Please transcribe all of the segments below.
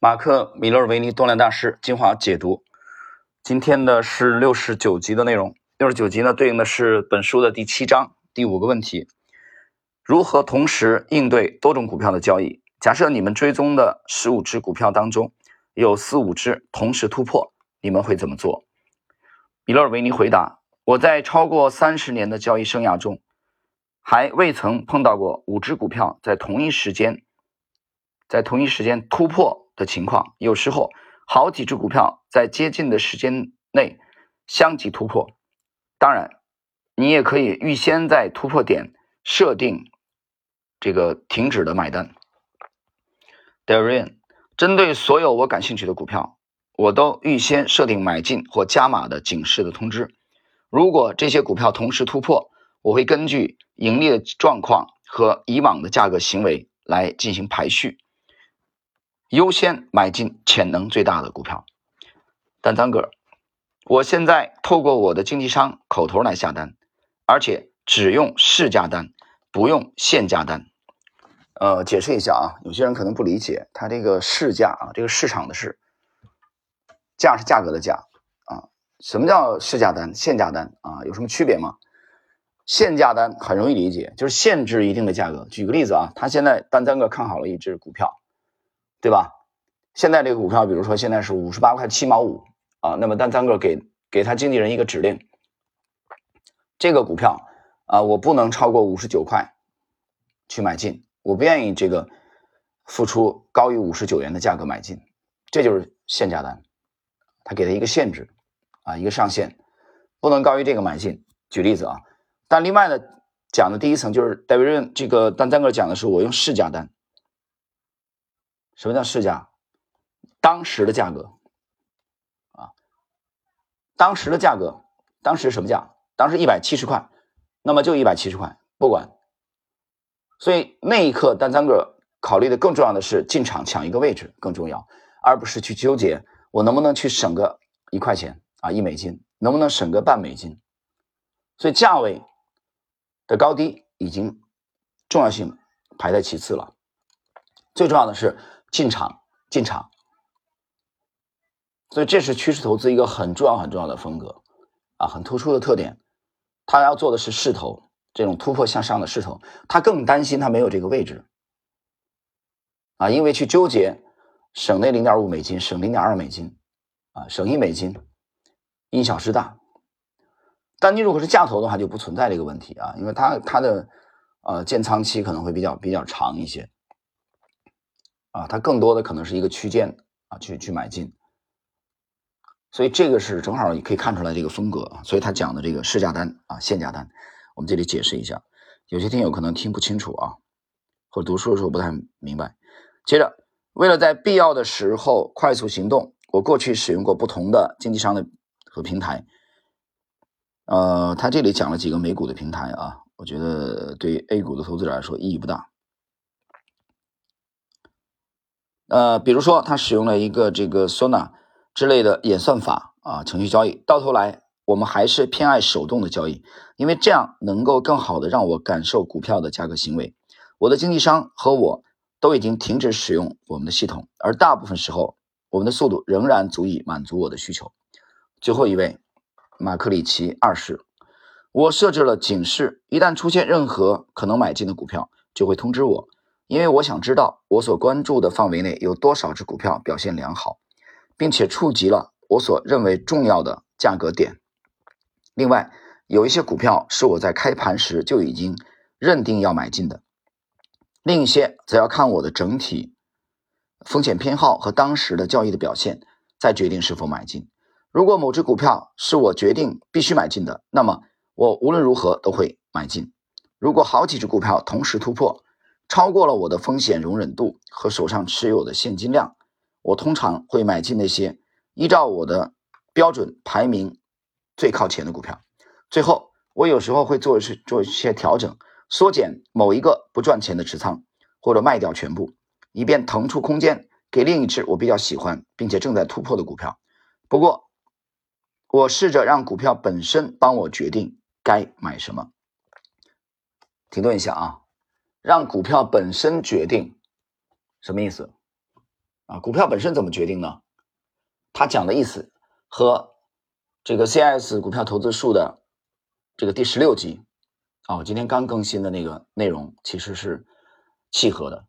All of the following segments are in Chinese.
马克·米勒维尼多兰大师精华解读，今天的是六十九集的内容。六十九集呢，对应的是本书的第七章第五个问题：如何同时应对多种股票的交易？假设你们追踪的十五只股票当中有四五只同时突破，你们会怎么做？米勒维尼回答：我在超过三十年的交易生涯中，还未曾碰到过五只股票在同一时间。在同一时间突破的情况，有时候好几只股票在接近的时间内相继突破。当然，你也可以预先在突破点设定这个停止的买单。Darian，针对所有我感兴趣的股票，我都预先设定买进或加码的警示的通知。如果这些股票同时突破，我会根据盈利的状况和以往的价格行为来进行排序。优先买进潜能最大的股票。单三个，我现在透过我的经纪商口头来下单，而且只用市价单，不用现价单。呃，解释一下啊，有些人可能不理解，它这个市价啊，这个市场的市，价是价格的价啊。什么叫市价单、现价单啊？有什么区别吗？现价单很容易理解，就是限制一定的价格。举个例子啊，他现在单三个看好了一只股票。对吧？现在这个股票，比如说现在是五十八块七毛五啊，那么单三个给给他经纪人一个指令，这个股票啊，我不能超过五十九块去买进，我不愿意这个付出高于五十九元的价格买进，这就是限价单，他给他一个限制啊，一个上限，不能高于这个买进。举例子啊，但另外呢，讲的第一层就是戴维润这个单三个讲的是我用市价单。什么叫市价？当时的价格啊，当时的价格，当时什么价？当时一百七十块，那么就一百七十块，不管。所以那一刻，单三个考虑的更重要的是进场抢一个位置更重要，而不是去纠结我能不能去省个一块钱啊，一美金，能不能省个半美金。所以价位的高低已经重要性排在其次了，最重要的是。进场，进场，所以这是趋势投资一个很重要、很重要的风格啊，很突出的特点。他要做的是势头，这种突破向上的势头。他更担心他没有这个位置啊，因为去纠结省那零点五美金、省零点二美金啊、省一美金，因小失大。但你如果是价投的话，就不存在这个问题啊，因为它它的呃建仓期可能会比较比较长一些。啊，它更多的可能是一个区间啊，去去买进，所以这个是正好你可以看出来这个风格。所以他讲的这个市价单啊、限价单，我们这里解释一下，有些听友可能听不清楚啊，或者读书的时候不太明白。接着，为了在必要的时候快速行动，我过去使用过不同的经纪商的和平台。呃，他这里讲了几个美股的平台啊，我觉得对 A 股的投资者来说意义不大。呃，比如说他使用了一个这个 Sona 之类的演算法啊，程序交易，到头来我们还是偏爱手动的交易，因为这样能够更好的让我感受股票的价格行为。我的经纪商和我都已经停止使用我们的系统，而大部分时候我们的速度仍然足以满足我的需求。最后一位，马克里奇二世，我设置了警示，一旦出现任何可能买进的股票，就会通知我。因为我想知道我所关注的范围内有多少只股票表现良好，并且触及了我所认为重要的价格点。另外，有一些股票是我在开盘时就已经认定要买进的，另一些则要看我的整体风险偏好和当时的交易的表现，再决定是否买进。如果某只股票是我决定必须买进的，那么我无论如何都会买进。如果好几只股票同时突破，超过了我的风险容忍度和手上持有的现金量，我通常会买进那些依照我的标准排名最靠前的股票。最后，我有时候会做是做一些调整，缩减某一个不赚钱的持仓，或者卖掉全部，以便腾出空间给另一只我比较喜欢并且正在突破的股票。不过，我试着让股票本身帮我决定该买什么。停顿一下啊。让股票本身决定，什么意思？啊，股票本身怎么决定呢？他讲的意思和这个 CIS 股票投资术的这个第十六集啊，我今天刚更新的那个内容其实是契合的。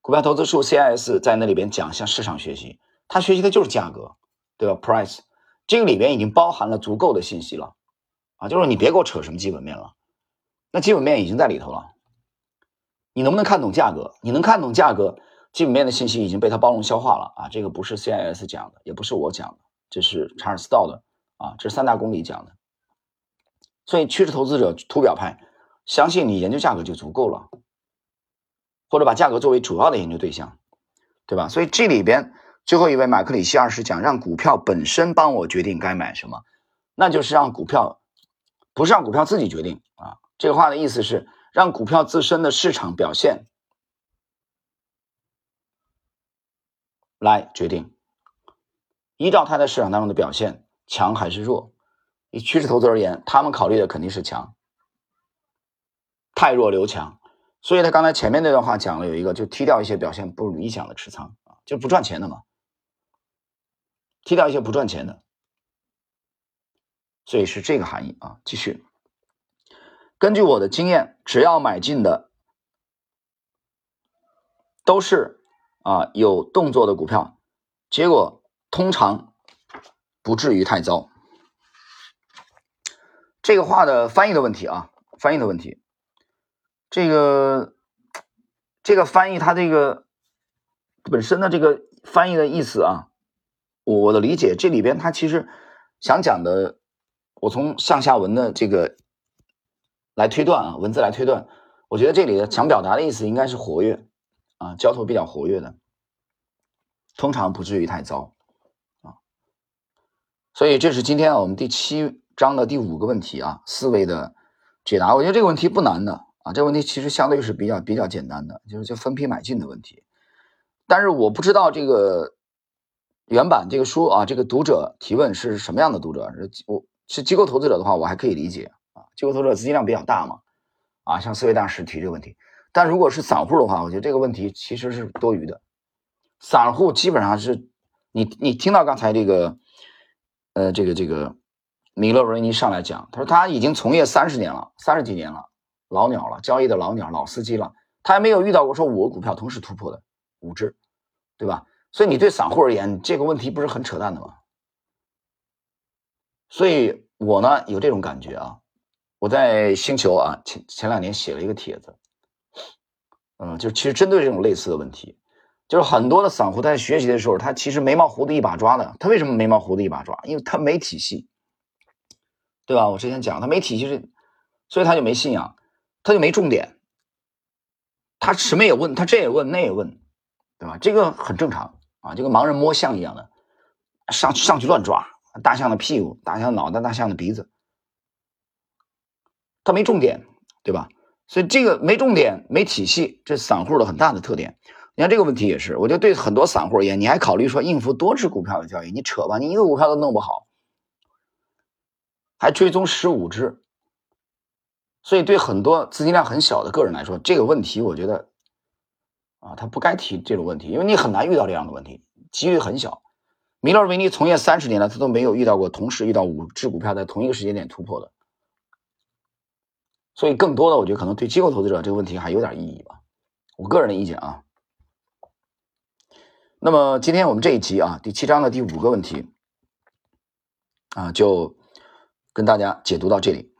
股票投资术 CIS 在那里边讲向市场学习，他学习的就是价格，对吧？Price 这个里边已经包含了足够的信息了啊，就是你别给我扯什么基本面了，那基本面已经在里头了。你能不能看懂价格？你能看懂价格？基本面的信息已经被它包容消化了啊！这个不是 CIS 讲的，也不是我讲的，这是查尔斯道的啊，这是三大公理讲的。所以趋势投资者图表派，相信你研究价格就足够了，或者把价格作为主要的研究对象，对吧？所以这里边最后一位马克里希二世讲，让股票本身帮我决定该买什么，那就是让股票不是让股票自己决定啊。这个话的意思是让股票自身的市场表现。来决定，依照它在市场当中的表现强还是弱。以趋势投资而言，他们考虑的肯定是强，太弱留强。所以他刚才前面那段话讲了有一个，就踢掉一些表现不理想的持仓啊，就不赚钱的嘛，踢掉一些不赚钱的。所以是这个含义啊。继续，根据我的经验，只要买进的都是。啊，有动作的股票，结果通常不至于太糟。这个话的翻译的问题啊，翻译的问题，这个这个翻译它这个本身的这个翻译的意思啊，我的理解这里边它其实想讲的，我从上下文的这个来推断啊，文字来推断，我觉得这里想表达的意思应该是活跃。啊，交投比较活跃的，通常不至于太糟啊。所以这是今天我们第七章的第五个问题啊，思维的解答。我觉得这个问题不难的啊，这个问题其实相对是比较比较简单的，就是就分批买进的问题。但是我不知道这个原版这个书啊，这个读者提问是什么样的读者？我是机构投资者的话，我还可以理解啊，机构投资者资金量比较大嘛，啊，像四位大师提这个问题。但如果是散户的话，我觉得这个问题其实是多余的。散户基本上是，你你听到刚才这个，呃，这个这个米勒维尼上来讲，他说他已经从业三十年了，三十几年了，老鸟了，交易的老鸟，老司机了，他还没有遇到过说五个股票同时突破的五只，对吧？所以你对散户而言，这个问题不是很扯淡的吗？所以我呢有这种感觉啊，我在星球啊前前两年写了一个帖子。嗯，就其实针对这种类似的问题，就是很多的散户在学习的时候，他其实眉毛胡子一把抓的。他为什么眉毛胡子一把抓？因为他没体系，对吧？我之前讲他没体系是，所以他就没信仰，他就没重点，他什么也问，他这也问那也问，对吧？这个很正常啊，就跟盲人摸象一样的，上上去乱抓大象的屁股、大象脑袋、大象的鼻子，他没重点，对吧？所以这个没重点、没体系，这散户的很大的特点。你看这个问题也是，我觉得对很多散户而言，你还考虑说应付多只股票的交易？你扯吧，你一个股票都弄不好，还追踪十五只。所以对很多资金量很小的个人来说，这个问题我觉得啊，他不该提这种问题，因为你很难遇到这样的问题，几率很小。米勒维尼从业三十年了，他都没有遇到过同时遇到五只股票在同一个时间点突破的。所以，更多的我觉得可能对机构投资者这个问题还有点意义吧，我个人的意见啊。那么，今天我们这一集啊，第七章的第五个问题啊，就跟大家解读到这里。